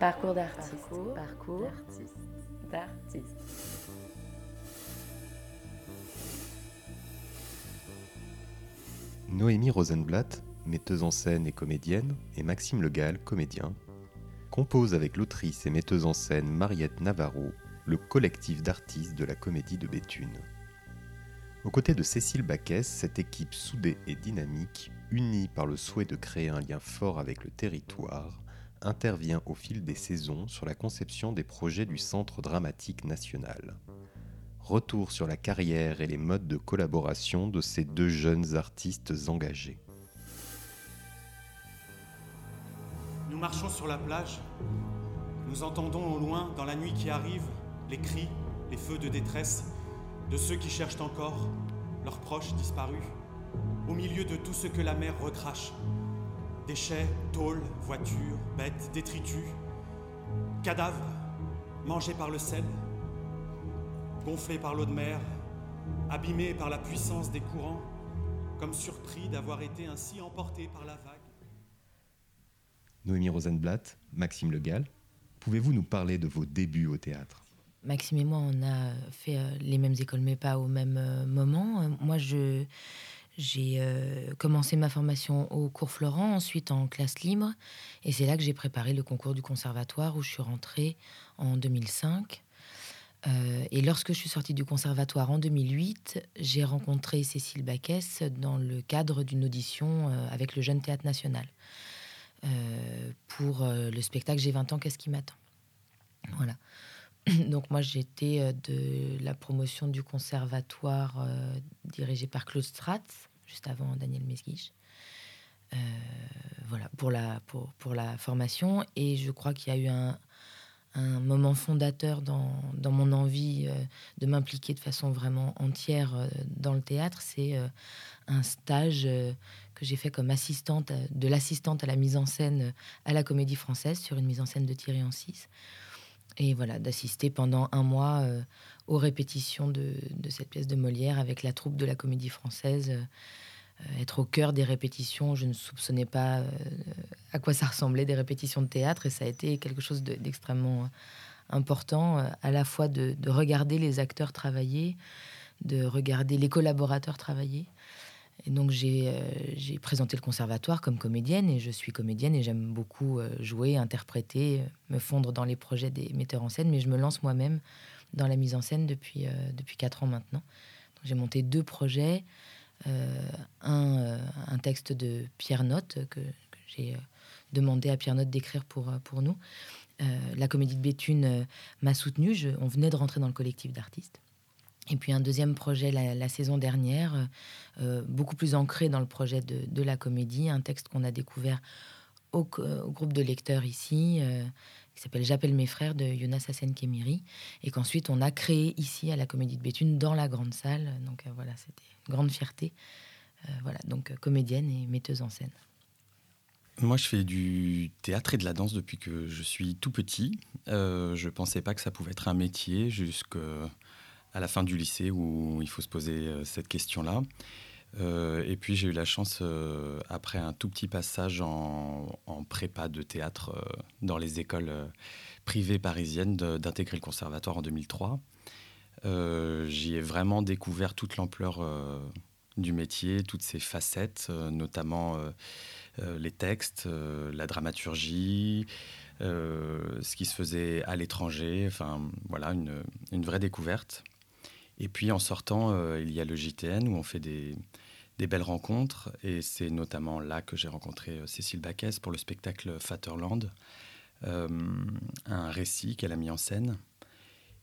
Parcours d'artiste. Parcours, d'artiste. Noémie Rosenblatt, metteuse en scène et comédienne, et Maxime Legal, comédien, composent avec l'autrice et metteuse en scène Mariette Navarro le collectif d'artistes de la comédie de Béthune. Aux côtés de Cécile Baquès, cette équipe soudée et dynamique, unie par le souhait de créer un lien fort avec le territoire, intervient au fil des saisons sur la conception des projets du Centre dramatique national. Retour sur la carrière et les modes de collaboration de ces deux jeunes artistes engagés. Nous marchons sur la plage. Nous entendons au loin, dans la nuit qui arrive, les cris, les feux de détresse de ceux qui cherchent encore leurs proches disparus, au milieu de tout ce que la mer recrache. Déchets, tôles, voitures, bêtes, détritus, cadavres, mangés par le sel, gonflés par l'eau de mer, abîmés par la puissance des courants, comme surpris d'avoir été ainsi emportés par la vague. Noémie Rosenblatt, Maxime Legal, pouvez-vous nous parler de vos débuts au théâtre? Maxime et moi, on a fait euh, les mêmes écoles, mais pas au même euh, moment. Euh, moi, je, j'ai commencé ma formation au cours Florent, ensuite en classe libre. Et c'est là que j'ai préparé le concours du conservatoire où je suis rentrée en 2005. et lorsque je suis sortie du conservatoire en 2008, j'ai rencontré Cécile Baquès dans le cadre d'une audition avec le Jeune Théâtre National pour le spectacle J'ai 20 ans, qu'est-ce qui m'attend? Voilà. Donc moi j'étais euh, de la promotion du conservatoire euh, dirigé par Claude Stratz, juste avant Daniel Mesguich. Euh, voilà, pour la, pour, pour, la formation. Et je crois qu'il y a eu un, un moment fondateur dans, dans mon envie de m'impliquer de façon vraiment entière dans le théâtre. C'est un stage que j'ai fait comme assistante, de l'assistante à la mise en scène à la Comédie Française sur une mise en scène de Thierry Ancis et voilà, d'assister pendant un mois euh, aux répétitions de, cette pièce de Molière avec la troupe de la Comédie Française. Euh, être au cœur des répétitions, je ne soupçonnais pas euh, à quoi ça ressemblait des répétitions de théâtre et ça a été quelque chose d'extrêmement important, à la fois de, regarder les acteurs travailler, de regarder les collaborateurs travailler et donc euh, j'ai présenté le conservatoire comme comédienne et je suis comédienne et j'aime beaucoup euh, jouer, interpréter, me fondre dans les projets des metteurs en scène, mais je me lance moi-même dans la mise en scène depuis, euh, depuis 4 ans maintenant. J'ai monté deux projets, un, un, texte de Pierre Note que, que j'ai demandé à Pierre Note d'écrire pour, pour nous. la comédie de Béthune m'a soutenue, on venait de rentrer dans le collectif d'artistes. Et puis un deuxième projet la, saison dernière, euh, beaucoup plus ancré dans le projet de, la comédie, un texte qu'on a découvert au, groupe de lecteurs ici, euh, qui s'appelle J'appelle mes frères de Jonas Hassen Kemiri, et qu'ensuite on a créé ici à la Comédie de Béthune dans la grande salle. Donc euh, voilà, c'était une grande fierté. voilà, donc comédienne et metteuse en scène. Moi, je fais du théâtre et de la danse depuis que je suis tout petit. je pensais pas que ça pouvait être un métier jusque à la fin du lycée où il faut se poser euh, cette question-là. Euh, et puis j'ai eu la chance, euh, après un tout petit passage en, prépa de théâtre dans les écoles privées parisiennes, d'intégrer le conservatoire en 2003. J'y ai vraiment découvert toute l'ampleur du métier, toutes ses facettes, notamment les textes, la dramaturgie, ce qui se faisait à l'étranger. Enfin voilà, une, une vraie découverte. Et puis en sortant, euh, il y a le JTN où on fait des, belles rencontres. Et c'est notamment là que j'ai rencontré euh, Cécile Baquès pour le spectacle Fatherland, euh, un récit qu'elle a mis en scène.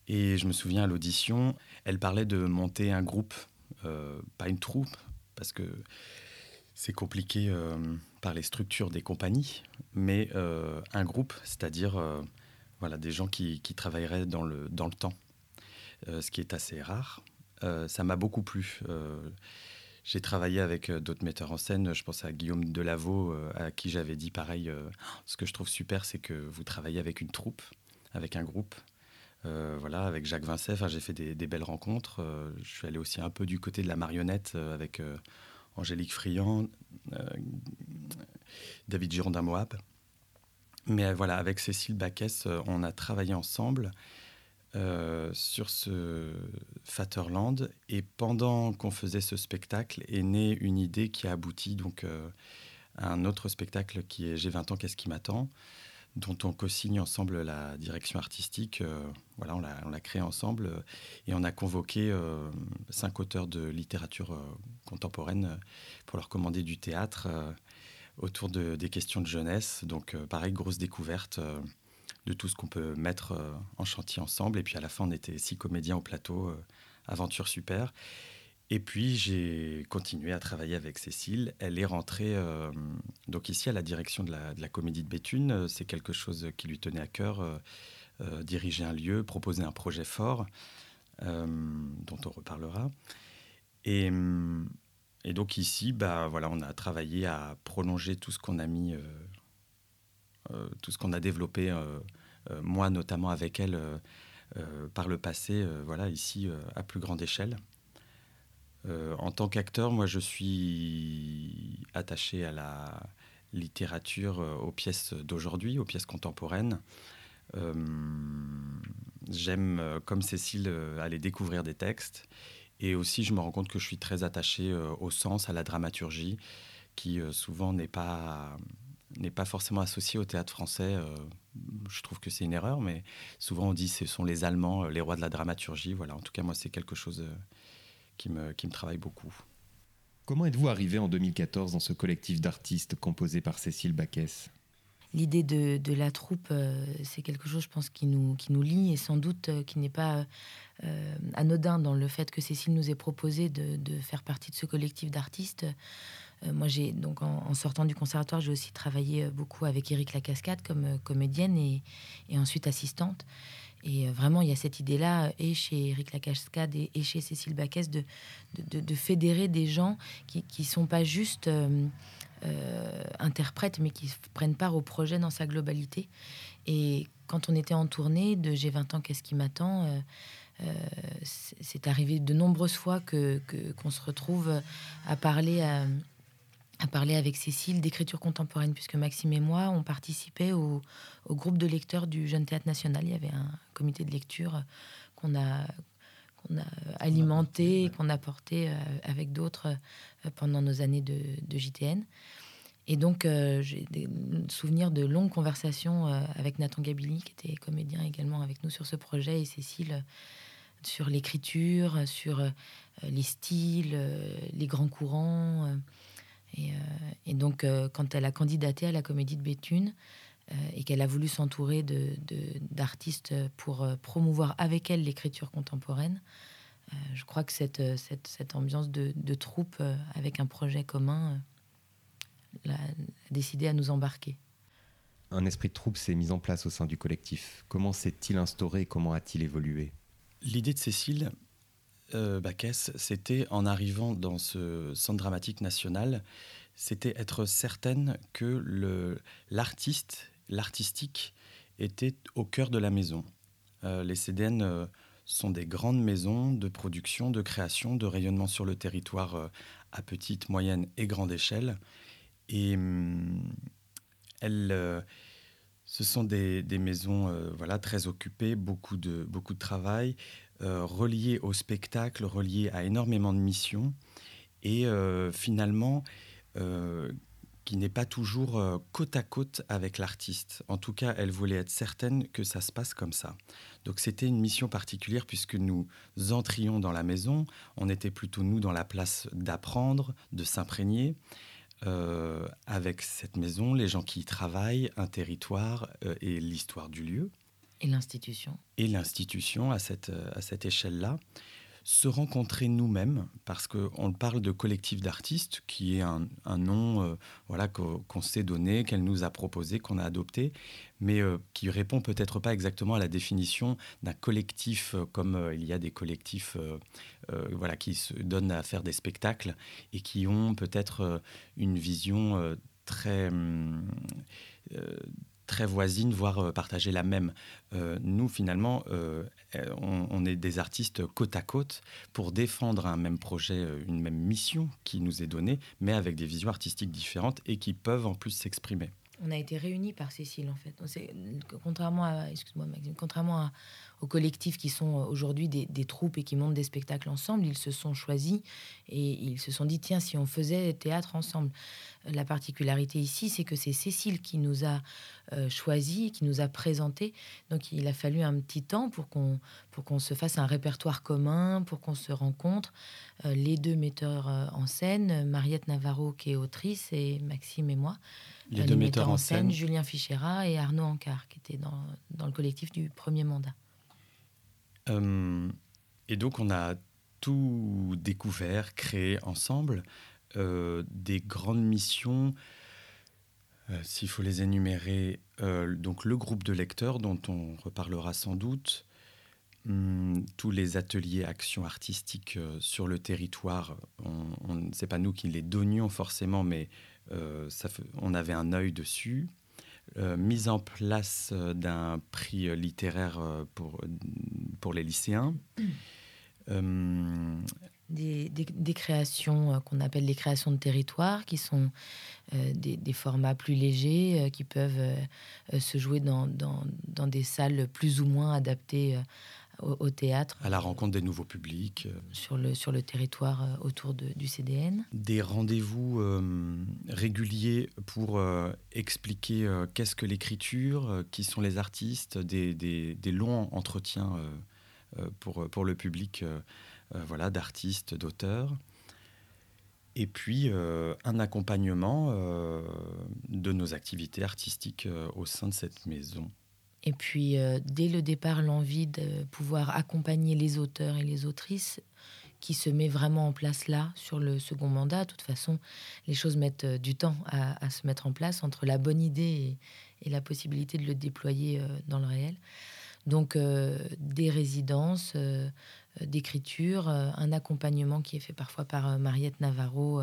Et je me souviens à l'audition, elle parlait de monter un groupe, pas une troupe, parce que c'est compliqué par les structures des compagnies, mais un groupe, c'est-à-dire voilà, des gens qui, qui, travailleraient dans le, dans le temps. Euh, ce qui est assez rare. Euh, ça m'a beaucoup plu. Euh, j'ai travaillé avec d'autres metteurs en scène. Je pense à Guillaume Delaveau, à qui j'avais dit pareil. ce que je trouve super, c'est que vous travaillez avec une troupe, avec un groupe. voilà, avec Jacques Vincent, j'ai fait des, belles rencontres. je suis allé aussi un peu du côté de la marionnette avec Angélique Friand, David Girondin-Moab. Mais voilà, avec Cécile Baquès, on a travaillé ensemble sur ce Fatherland. Et pendant qu'on faisait ce spectacle, est née une idée qui a abouti donc, à un autre spectacle qui est J'ai 20 ans, qu'est-ce qui m'attend dont on co-signe ensemble la direction artistique. Euh, voilà, on l'a créé ensemble euh, et on a convoqué euh, cinq auteurs de littérature contemporaine pour leur commander du théâtre autour de, des questions de jeunesse. Donc, pareil, grosse découverte de tout ce qu'on peut mettre en chantier ensemble. Et puis à la fin, on était six comédiens au plateau, aventure super. Et puis j'ai continué à travailler avec Cécile. Elle est rentrée euh, donc ici à la direction de la, Comédie de Béthune. C'est quelque chose qui lui tenait à cœur, euh, euh, diriger un lieu, proposer un projet fort, dont on reparlera. Et, et, donc ici, bah, voilà, on a travaillé à prolonger tout ce qu'on a mis, tout ce qu'on a développé, moi notamment avec elle, par le passé, voilà, ici à plus grande échelle. Euh, en tant qu'acteur, moi, je suis attaché à la littérature, euh, aux pièces d'aujourd'hui, aux pièces contemporaines. Euh, j'aime, comme Cécile, aller découvrir des textes. Et aussi, je me rends compte que je suis très attaché au sens, à la dramaturgie, qui souvent n'est pas n'est pas forcément associé au théâtre français. je trouve que c'est une erreur, mais souvent on dit que ce sont les Allemands, les rois de la dramaturgie. Voilà, en tout cas, moi, c'est quelque chose qui me, qui me travaille beaucoup. Comment êtes-vous arrivé en 2014 dans ce collectif d'artistes composé par Cécile Baquès? L'idée de, de, la troupe, euh, c'est quelque chose, je pense, qui nous, qui nous lie et sans doute euh, qui n'est pas euh, anodin dans le fait que Cécile nous ait proposé de, de faire partie de ce collectif d'artistes. Moi, j'ai donc en, sortant du conservatoire, j'ai aussi travaillé beaucoup avec Eric Lacascade comme comédienne et, et ensuite assistante. Et euh, vraiment, il y a cette idée-là, et chez Eric Lacascade et, chez Cécile Baquès, de, de, fédérer des gens qui ne sont pas juste euh, euh, interprètes, mais qui prennent part au projet dans sa globalité. Et quand on était en tournée de J'ai 20 ans, qu'est-ce qui m'attend C'est arrivé de nombreuses fois que qu'on se retrouve à parler à à parler avec Cécile d'écriture contemporaine, puisque Maxime et moi, on participait au, groupe de lecteurs du Jeune Théâtre National. Il y avait un comité de lecture qu'on a, qu'on a alimenté, qu'on a porté euh, avec d'autres euh, pendant nos années de, JTN. Et donc, euh, j'ai des souvenirs de longues conversations avec Nathan Gabili, qui était comédien également avec nous sur ce projet, et Cécile sur l'écriture, sur les styles, les grands courants. Euh, et, donc, euh, quand elle a candidaté à la Comédie de Béthune euh, et qu'elle a voulu s'entourer d'artistes de, pour promouvoir avec elle l'écriture contemporaine, je crois que cette, cette, cette ambiance de, de, troupe avec un projet commun a décidé à nous embarquer. Un esprit de troupe s'est mis en place au sein du collectif. Comment s'est-il instauré Comment a-t-il évolué? L'idée de Cécile, euh, c'était en arrivant dans ce centre dramatique national, c'était être certaine que l'artiste, l'artistique était au cœur de la maison. Euh, les CDN euh, sont des grandes maisons de production, de création, de rayonnement sur le territoire euh, à petite, moyenne et grande échelle. Et hum, elles, ce sont des, des maisons voilà, très occupées, beaucoup de, beaucoup de travail, relié au spectacle, relié à énormément de missions, et euh, finalement euh, qui n'est pas toujours côte à côte avec l'artiste. En tout cas, elle voulait être certaine que ça se passe comme ça. Donc c'était une mission particulière puisque nous entrions dans la maison, on était plutôt nous dans la place d'apprendre, de s'imprégner. avec cette maison, les gens qui y travaillent, un territoire et l'histoire du lieu. Et l'institution. Et l'institution à cette, euh, à cette échelle-là. Se rencontrer nous-mêmes, parce qu'on parle de collectif d'artistes, qui est un, un nom euh, voilà, qu'on s'est donné, qu'elle nous a proposé, qu'on a adopté, mais euh, qui répond peut-être pas exactement à la définition d'un collectif, comme il y a des collectifs voilà, qui se donnent à faire des spectacles et qui ont peut-être une vision très hum, très voisines, voire euh, partager la même. Euh, nous, finalement, euh, on, est des artistes côte à côte pour défendre un même projet, une même mission qui nous est donnée, mais avec des visions artistiques différentes et qui peuvent en plus s'exprimer. on a été réunis par Cécile en fait. Contrairement à, excuse-moi contrairement à, aux collectifs qui sont aujourd'hui des, des, troupes et qui montent des spectacles ensemble, ils se sont choisis et ils se sont dit tiens si on faisait théâtre ensemble. La particularité ici, c'est que c'est Cécile qui nous a euh, choisi, qui nous a présenté. Donc il a fallu un petit temps pour qu'on pour qu'on se fasse un répertoire commun, pour qu'on se rencontre. Euh, les deux metteurs euh, en scène, Mariette Navarro qui est autrice et Maxime et moi. Les deux metteurs en scène, Julien Fichera et Arnaud Ancard, qui étaient dans, dans le collectif du premier mandat. Et donc on a tout découvert, créé ensemble. Euh, des grandes missions, euh, s'il faut les énumérer, euh, donc le groupe de lecteurs dont on reparlera sans doute, hum, tous les ateliers actions artistiques sur le territoire, on, c'est pas nous qui les donnions forcément, mais on avait un œil dessus. Mise en place d'un prix littéraire pour, pour les lycéens. Hum, des, créations euh, qu'on appelle les créations de territoire, qui sont euh, des, formats plus légers, euh, qui peuvent se jouer dans, dans, des salles plus ou moins adaptées au, théâtre. À la rencontre des nouveaux publics. Sur le, sur le territoire autour de, du CDN. Des rendez-vous réguliers pour expliquer qu'est-ce que l'écriture, qui sont les artistes, des, des, des longs entretiens pour, pour le public euh, voilà, d'artistes, d'auteurs. Et puis euh, un accompagnement euh, de nos activités artistiques au sein de cette maison. Et puis, dès le départ, l'envie de pouvoir accompagner les auteurs et les autrices qui se met vraiment en place là, sur le second mandat. De toute façon, les choses mettent du temps à, se mettre en place entre la bonne idée et, la possibilité de le déployer dans le réel. Donc, des résidences, euh, d'écriture, euh, un accompagnement qui est fait parfois par euh, Mariette Navarro,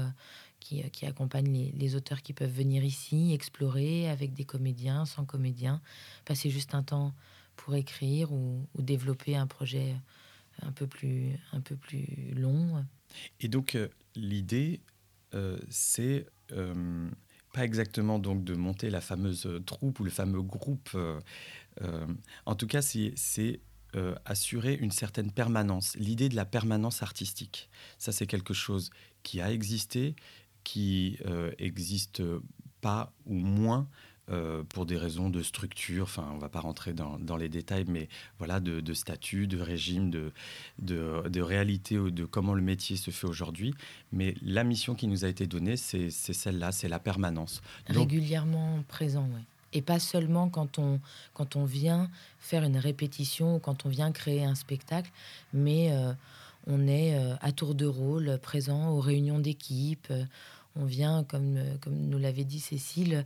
qui, qui, accompagne les, auteurs qui peuvent venir ici, explorer avec des comédiens, sans comédiens, passer juste un temps pour écrire ou, développer un projet un peu plus, un peu plus long. Et donc, l'idée, c'est pas exactement donc de monter la fameuse troupe ou le fameux groupe. en tout cas, c'est euh, assurer une certaine permanence, l'idée de la permanence artistique. Ça, c'est quelque chose qui a existé, qui euh, existe pas ou moins euh, pour des raisons de structure, enfin on ne va pas rentrer dans, les détails, mais voilà, de, statut, de régime, de, de, réalité, de comment le métier se fait aujourd'hui. Mais la mission qui nous a été donnée, c'est celle-là, c'est la permanence. Régulièrement présent, oui. Et pas seulement quand on, quand on vient faire une répétition ou quand on vient créer un spectacle, mais euh, on est euh, à tour de rôle présent aux réunions d'équipe. Euh, on vient, comme, comme nous l'avait dit Cécile,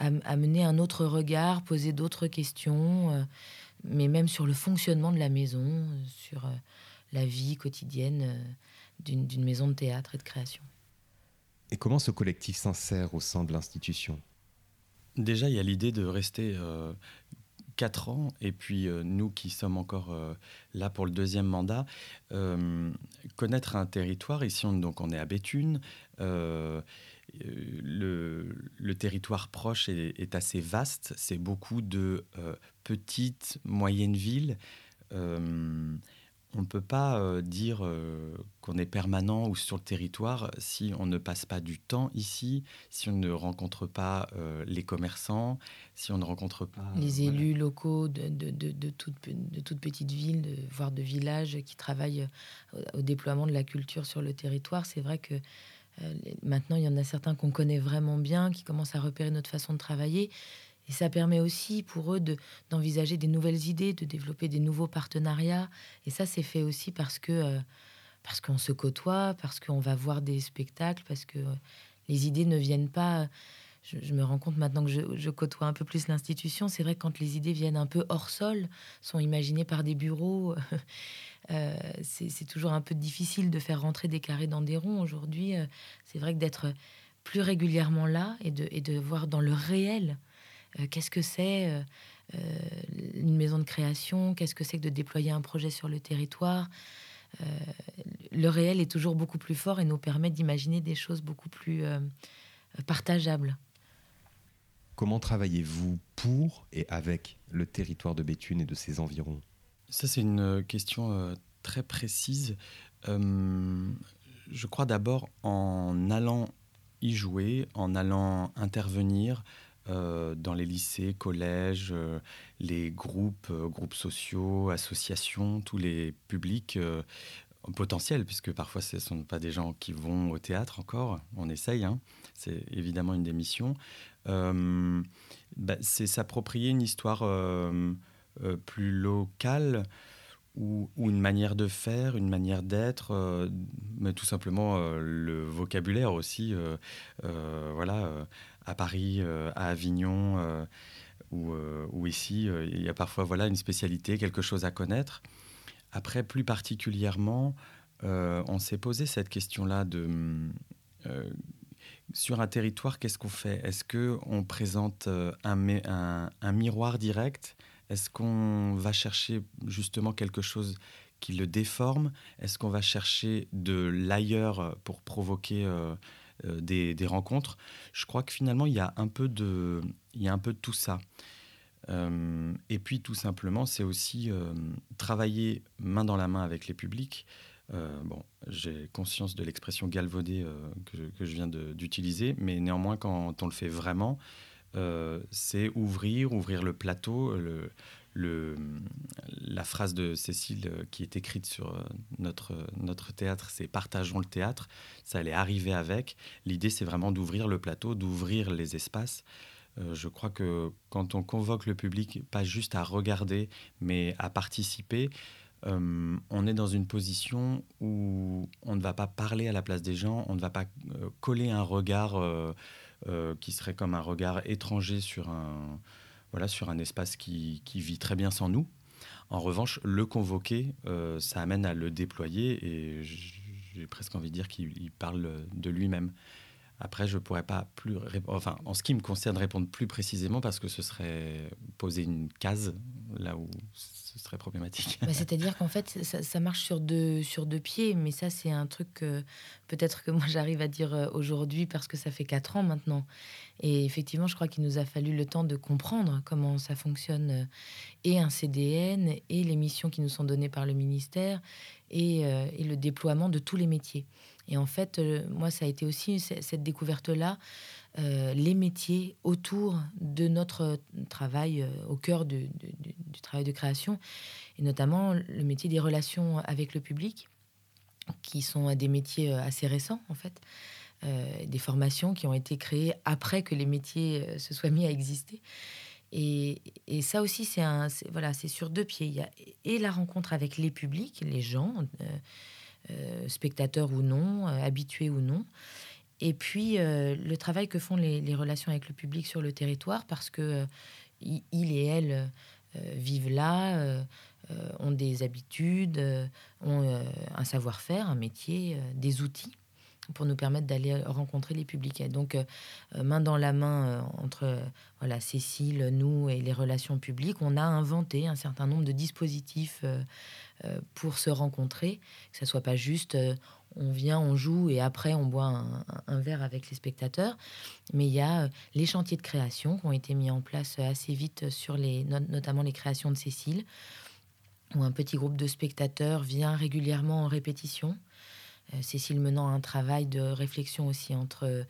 amener un autre regard, poser d'autres questions, mais même sur le fonctionnement de la maison, sur la vie quotidienne d'une maison de théâtre et de création. Et comment ce collectif s'insère au sein de l'institution? Déjà, il y a l'idée de rester euh, quatre ans, et puis euh, nous qui sommes encore euh, là pour le deuxième mandat, connaître un territoire. Ici, on, donc, on est à Béthune. Le, territoire proche est assez vaste. C'est beaucoup de petites, moyennes villes on ne peut pas euh, dire euh, qu'on est permanent ou sur le territoire si on ne passe pas du temps ici, si on ne rencontre pas euh, les commerçants, si on ne rencontre pas... Les élus locaux de, de, de, de toutes petites villes, voire de villages qui travaillent au, déploiement de la culture sur le territoire. C'est vrai que maintenant, il y en a certains qu'on connaît vraiment bien, qui commencent à repérer notre façon de travailler. Et ça permet aussi pour eux de, d'envisager des nouvelles idées, de développer des nouveaux partenariats. Et ça, c'est fait aussi parce que euh, parce qu'on se côtoie, parce qu'on va voir des spectacles, parce que euh, les idées ne viennent pas. Je, me rends compte maintenant que je, côtoie un peu plus l'institution. C'est vrai que quand les idées viennent un peu hors sol, sont imaginées par des bureaux, euh, c'est, toujours un peu difficile de faire rentrer des carrés dans des ronds. Aujourd'hui, c'est vrai que d'être plus régulièrement là et de, et de voir dans le réel euh, qu'est-ce que c'est euh, euh, une maison de création, qu'est-ce que c'est que de déployer un projet sur le territoire? le réel est toujours beaucoup plus fort et nous permet d'imaginer des choses beaucoup plus partageables. Comment travaillez-vous pour et avec le territoire de Béthune et de ses environs? Ça, c'est une question très précise. je crois d'abord en allant y jouer, en allant intervenir euh, dans les lycées, collèges, euh, les groupes, euh, groupes sociaux, associations, tous les publics potentiels, puisque parfois ce ne sont pas des gens qui vont au théâtre encore, on essaye, hein. c'est évidemment une des missions. Bah, c'est s'approprier une histoire plus locale ou, une manière de faire, une manière d'être, mais tout simplement le vocabulaire aussi. voilà, à Paris, euh, à Avignon euh, euh, ou, ici, il y a parfois voilà, une spécialité, quelque chose à connaître. Après, plus particulièrement, on s'est posé cette question-là de sur un territoire, qu'est-ce qu'on fait? Est-ce qu'on présente un, miroir direct? Est-ce qu'on va chercher justement quelque chose qui le déforme? Est-ce qu'on va chercher de l'ailleurs pour provoquer euh, des, rencontres. Je crois que finalement, il y a un peu de, il y a un peu de tout ça. Euh, et puis, tout simplement, c'est aussi euh, travailler main dans la main avec les publics. bon, j'ai conscience de l'expression galvaudée que, que, je viens d'utiliser, mais néanmoins, quand on le fait vraiment, c'est ouvrir, ouvrir le plateau, le, la phrase de Cécile euh, qui est écrite sur euh, notre, notre théâtre, c'est partageons le théâtre. Ça allait arriver avec. L'idée, c'est vraiment d'ouvrir le plateau, d'ouvrir les espaces. Euh, je crois que quand on convoque le public, pas juste à regarder, mais à participer, on est dans une position où on ne va pas parler à la place des gens, on ne va pas coller un regard qui serait comme un regard étranger sur un voilà, sur un espace qui, vit très bien sans nous. En revanche, le convoquer, euh, ça amène à le déployer et j'ai presque envie de dire qu'il parle de lui-même. Après, je ne pourrais pas plus, enfin, en ce qui me concerne, répondre plus précisément parce que ce serait poser une case là où ce serait problématique. Bah, c'est-à-dire qu'en fait, ça, marche sur deux, sur deux pieds, mais ça, c'est un truc que peut-être que moi j'arrive à dire euh, aujourd'hui parce que ça fait quatre ans maintenant. Et effectivement, je crois qu'il nous a fallu le temps de comprendre comment ça fonctionne euh, et un CDN et les missions qui nous sont données par le ministère et, euh, et le déploiement de tous les métiers. Et en fait, euh, moi, ça a été aussi cette découverte-là, euh, les métiers autour de notre travail, euh, au cœur du, travail de création, et notamment le métier des relations avec le public, qui sont des métiers assez récents, en fait. des formations qui ont été créées après que les métiers se soient mis à exister. Et, ça aussi, c'est voilà, c'est sur deux pieds. Il y a et la rencontre avec les publics, les gens, spectateurs ou non, euh, habitués ou non. Et puis euh, le travail que font les, relations avec le public sur le territoire, parce que il et elle vivent là, ont des habitudes, ont un savoir-faire, un métier, des outils pour nous permettre d'aller rencontrer les publics. donc, main dans la main entre voilà Cécile, nous et les relations publiques, on a inventé un certain nombre de dispositifs euh, pour se rencontrer, que ce soit pas juste euh, on vient, on joue et après on boit un, verre avec les spectateurs. Mais il y a euh, les chantiers de création qui ont été mis en place assez vite sur les, notamment les créations de Cécile, où un petit groupe de spectateurs vient régulièrement en répétition. Cécile menant un travail de réflexion aussi entre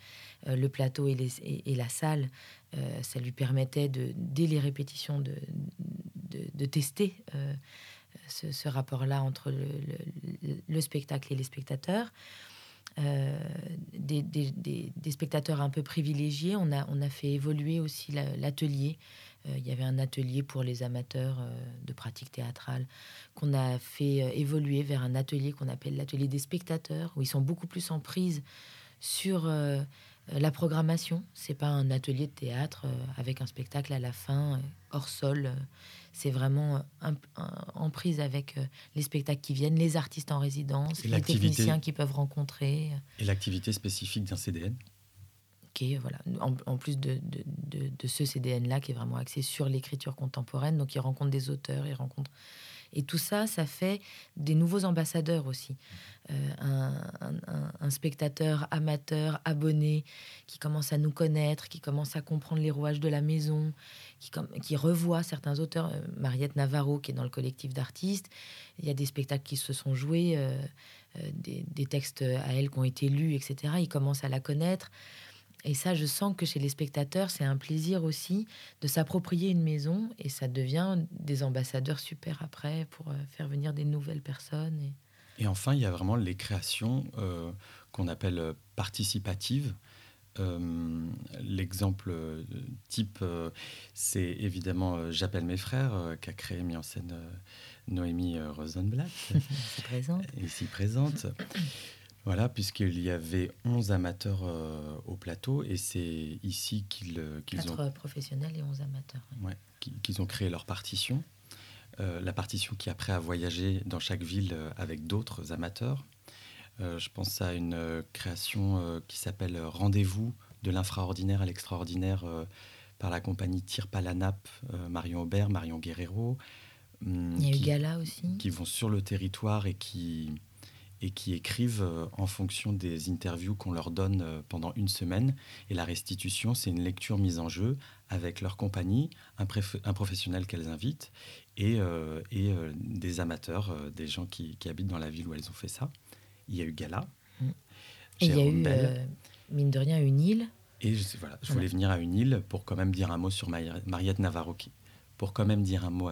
le plateau et, la salle, ça lui permettait de, dès les répétitions de, de tester ce, rapport-là entre le, spectacle et les spectateurs. Euh, des, spectateurs un peu privilégiés. On a, on a fait évoluer aussi l'atelier. Euh, il y avait un atelier pour les amateurs euh, de pratique théâtrale qu'on a fait évoluer vers un atelier qu'on appelle l'atelier des spectateurs, où ils sont beaucoup plus en prise sur la programmation. C'est pas un atelier de théâtre avec un spectacle à la fin, hors sol c'est vraiment euh, en prise avec euh, les spectacles qui viennent, les artistes en résidence, les techniciens qui peuvent rencontrer. Et l'activité spécifique d'un CDN voilà, en, plus de, de, ce CDN-là, qui est vraiment axé sur l'écriture contemporaine. Donc, il rencontre des auteurs, il rencontre Et tout ça, ça fait des nouveaux ambassadeurs aussi. Euh, un, spectateur amateur, abonné, qui commence à nous connaître, qui commence à comprendre les rouages de la maison, qui, qui revoit certains auteurs. Euh, Mariette Navarro, qui est dans le collectif d'artistes. Il y a des spectacles qui se sont joués, euh, des, des, textes à elle qui ont été lus, etc. Il commence à la connaître. Et ça, je sens que chez les spectateurs, c'est un plaisir aussi de s'approprier une maison et ça devient des ambassadeurs super après pour faire venir des nouvelles personnes. Et... Et enfin, il y a vraiment les créations euh, qu'on appelle euh, participatives. Euh, l'exemple type, c'est évidemment J'appelle mes frères, qu'a créé et mis en scène Noémie Rosenblatt. ici présente. Ici présente. Voilà, puisqu'il y avait 11 amateurs au plateau, et c'est ici qu'ils qu ont... professionnels et 11 amateurs. Ouais, qu'ils ont créé leur partition. Euh, la partition qui après a voyagé dans chaque ville euh, avec d'autres amateurs. Euh, je pense à une création qui s'appelle Rendez-vous de l'infraordinaire à l'extraordinaire par la compagnie Tire Palanap, Marion Aubert, Marion Guerrero. Hum, Il y a eu Gala aussi. Qui vont sur le territoire et qui, et qui écrivent en fonction des interviews qu'on leur donne pendant une semaine. Et la restitution, c'est une lecture mise en jeu avec leur compagnie, un, un professionnel qu'elles invitent et, euh, et euh, des amateurs, euh, des gens qui, qui, habitent dans la ville où elles ont fait ça. Il y a eu Gala. Mm. Et il y a eu, mine de rien, une île. Et je, voilà, je voulais venir à une île pour quand même dire un mot sur Mariette Navarro. Qui, pour quand même dire un mot,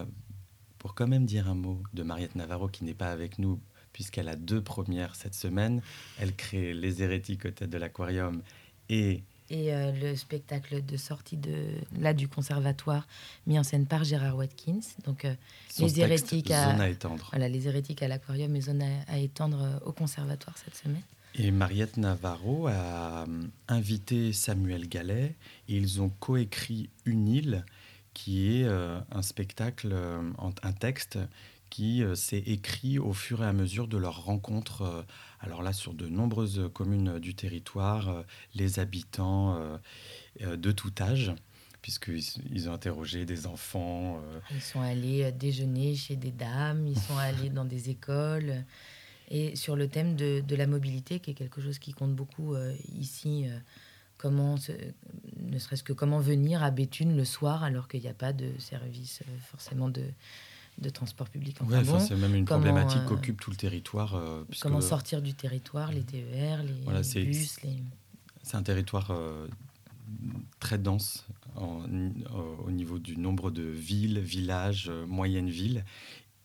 pour quand même dire un mot de Mariette Navarro qui n'est pas avec nous puisqu'elle a deux premières cette semaine. Elle crée Les Hérétiques au tête de l'aquarium et et euh, le spectacle de sortie de là du conservatoire mis en scène par Gérard Watkins. Donc euh, les hérétiques à, à, étendre. Voilà, les hérétiques à l'aquarium et zone à, étendre euh, au conservatoire cette semaine. Et Mariette Navarro a invité Samuel Gallet et ils ont coécrit Une île qui est un spectacle, un texte qui s'est écrit au fur et à mesure de leur rencontre alors là, sur de nombreuses communes du territoire, euh, les habitants euh, euh, de tout âge, puisqu'ils ont interrogé des enfants. Ils sont allés déjeuner chez des dames, ils sont allés dans des écoles. Et sur le thème de, la mobilité, qui est quelque chose qui compte beaucoup ici, comment, ne serait-ce que comment venir à Béthune le soir alors qu'il n'y a pas de service forcément de, de transport public. Enfin c'est même une problématique euh, qu'occupe tout le territoire. Euh, comment sortir du territoire, les TER, les, bus. C'est un territoire euh, très dense au niveau du nombre de villes, villages, moyennes villes.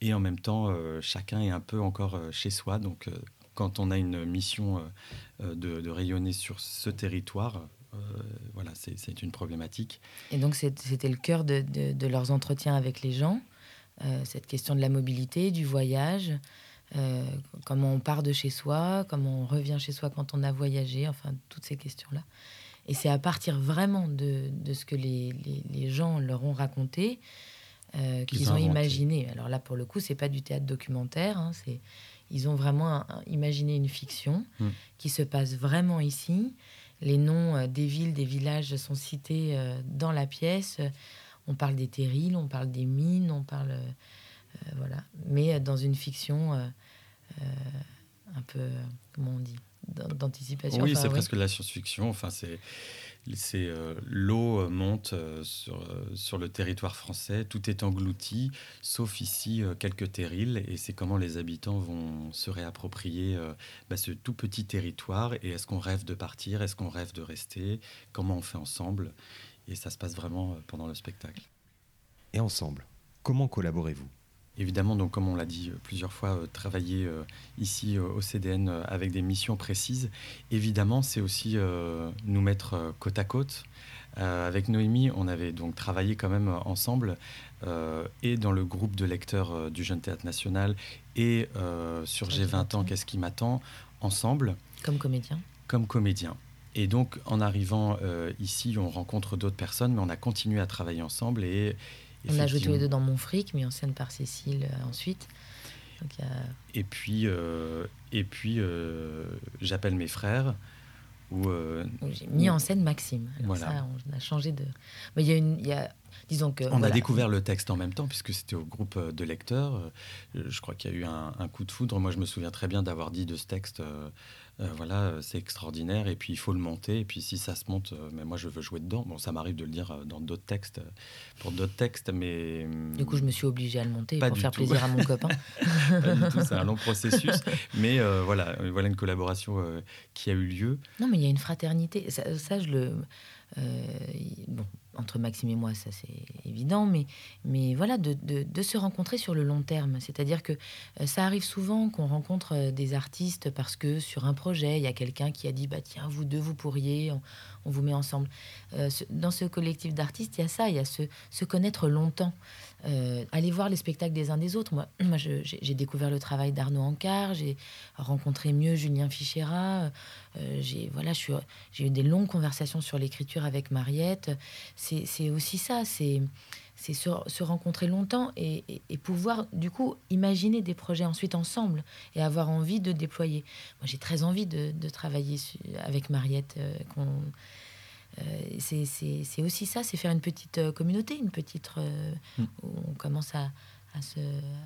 Et en même temps, chacun est un peu encore chez soi. Donc, quand on a une mission de, rayonner sur ce territoire, voilà, c'est une problématique. Et donc, c'était le cœur de, de, leurs entretiens avec les gens. Euh, cette question de la mobilité, du voyage, euh, comment on part de chez soi, comment on revient chez soi quand on a voyagé, enfin toutes ces questions-là. Et c'est à partir vraiment de, de ce que les, les, gens leur ont raconté euh, qu'ils ont, imaginé. Alors là, pour le coup, c'est pas du théâtre documentaire. Hein, c'est ils ont vraiment imaginé une fiction hmm. qui se passe vraiment ici. Les noms des villes, des villages sont cités dans la pièce on parle des terrils, on parle des mines, on parle. Euh, voilà. Mais dans une fiction euh, euh, un peu. Comment on dit D'anticipation. Oui, c'est presque de la science-fiction. Enfin, c'est. C'est l'eau monte sur, sur le territoire français, tout est englouti, sauf ici quelques terrils, et c'est comment les habitants vont se réapproprier bah, ce tout petit territoire, et est-ce qu'on rêve de partir, est-ce qu'on rêve de rester, comment on fait ensemble, et ça se passe vraiment euh, pendant le spectacle. Et ensemble, comment collaborez-vous? Évidemment, donc comme on l'a dit euh, plusieurs fois, euh, travailler ici au CDN avec des missions précises. Évidemment, c'est aussi nous mettre côte à côte. avec Noémie, on avait donc travaillé quand même ensemble et dans le groupe de lecteurs du Jeune Théâtre National et sur G20 ans, qu'est-ce qui m'attend, ensemble. Comme comédien. Comme comédien. Et donc, en arrivant euh, ici, on rencontre d'autres personnes, mais on a continué à travailler ensemble. Et on a joué tous les deux dans Mon Fric, mis en scène par Cécile euh, ensuite. Et puis, euh, et puis j'appelle mes frères. Où, J'ai mis en scène Maxime. Alors Voilà. ça, on a changé de. Mais il y a une, il y a, disons que. on a découvert le texte en même temps, puisque c'était au groupe euh, de lecteurs. Euh, Je crois qu'il y a eu un, un coup de foudre. Moi, je me souviens très bien d'avoir dit de ce texte, euh, euh, voilà, c'est extraordinaire, et puis il faut le monter, et puis si ça se monte, euh, mais moi, je veux jouer dedans. Bon, ça m'arrive de le dire dans d'autres textes, pour d'autres textes, mais... hum, Du coup, je me suis obligée à le monter Pas pour faire tout. plaisir à mon copain. Pas du tout, c'est un long processus. Mais voilà, voilà une collaboration qui a eu lieu. Non, mais il y a une fraternité. Ça, ça, je le. Euh, bon, entre Maxime et moi, ça c'est évident, mais, mais voilà, de, de- se rencontrer sur le long terme. C'est-à-dire que euh, ça arrive souvent qu'on rencontre euh, des artistes parce que sur un projet, il y a quelqu'un qui a dit bah tiens, vous deux, vous pourriez, on, vous met ensemble. Dans ce collectif d'artistes, il y a ça, il y a se, se connaître longtemps. Euh, aller voir les spectacles des uns des autres. Moi, moi j'ai découvert le travail d'Arnaud Ancard, j'ai rencontré mieux Julien Fichera. euh, j'ai voilà, j'ai eu des longues conversations sur l'écriture avec Mariette. C'est aussi ça, c'est se, rencontrer longtemps et, et- pouvoir du coup imaginer des projets ensuite ensemble et avoir envie de déployer. Moi, j'ai très envie de, travailler avec Mariette. euh, c'est- c'est aussi ça, c'est faire une petite euh, communauté, une petite euh, Mm. où on commence à, à se,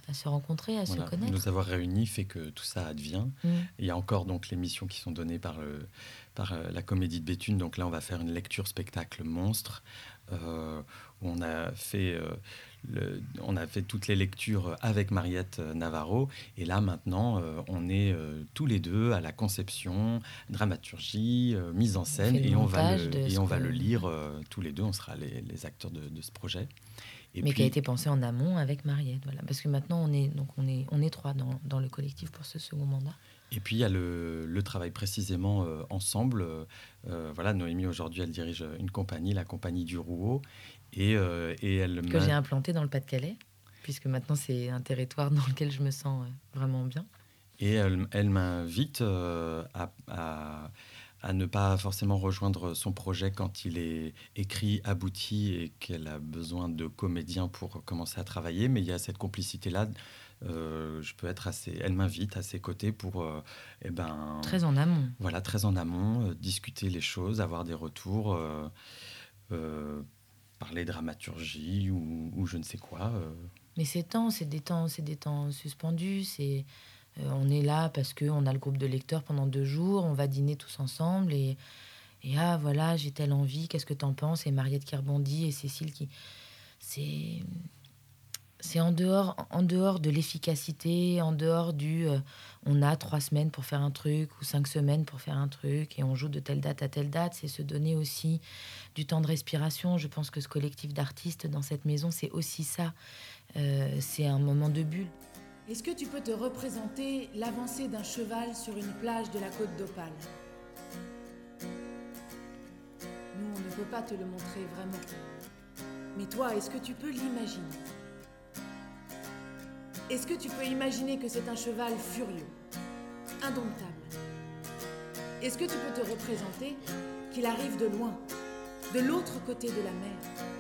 à se rencontrer, à Voilà, se connaître. Nous avoir réunis fait que tout ça advient. Mm. Il y a encore donc les missions qui sont données par, le- par euh, la Comédie de Béthune. Donc là, on va faire une lecture spectacle monstre euh, où on a fait. euh, le- on a fait toutes les lectures avec Mariette euh, Navarro et là maintenant euh, on est euh, tous les deux à la conception, dramaturgie, euh, mise en scène et on va le, et on va le lire tous les deux, on sera les, les acteurs de, de ce projet. Et mais qui a été pensé en amont avec Mariette. Voilà. Parce que maintenant, on est, donc on est, on est trois dans, dans le collectif pour ce second mandat. Et puis il y a le, le travail précisément euh, ensemble. Euh, voilà, Noémie aujourd'hui elle dirige une compagnie, la compagnie du Rouault, et, euh, et elle Que j'ai implanté dans le Pas-de-Calais, puisque maintenant, c'est un territoire dans lequel je me sens euh, vraiment bien. et elle, elle m'invite euh, à, à- à ne pas forcément rejoindre son projet quand il est écrit, abouti et qu'elle a besoin de comédiens pour commencer à travailler. Mais il y a cette complicité là. je peux être assez. Elle m'invite à ses côtés pour, euh, eh ben, Très en amont. voilà, très en amont, euh, discuter les choses, avoir des retours, euh, euh, parler dramaturgie ou, je ne sais quoi. euh. Mais ces temps, c'est des temps, c'est des temps suspendus. C'est, euh, on est là parce que on a le groupe de lecteurs pendant deux jours. On va dîner tous ensemble et, et ah voilà, j'ai telle envie. Qu'est-ce que t'en penses? Et Mariette qui rebondit et Cécile qui, c'est, c'est en dehors, de l'efficacité, en dehors du, euh, on a trois semaines pour faire un truc ou cinq semaines pour faire un truc et on joue de telle date à telle date. C'est se donner aussi du temps de respiration. Je pense que ce collectif d'artistes dans cette maison, c'est aussi ça. Euh, c'est un moment de bulle. Est-ce que tu peux te représenter l'avancée d'un cheval sur une plage de la côte d'Opale? Nous, on ne peut pas te le montrer vraiment. Mais toi, est-ce que tu peux l'imaginer? Est-ce que tu peux imaginer que c'est un cheval furieux, indomptable? Est-ce que tu peux te représenter qu'il arrive de loin, de l'autre côté de la mer?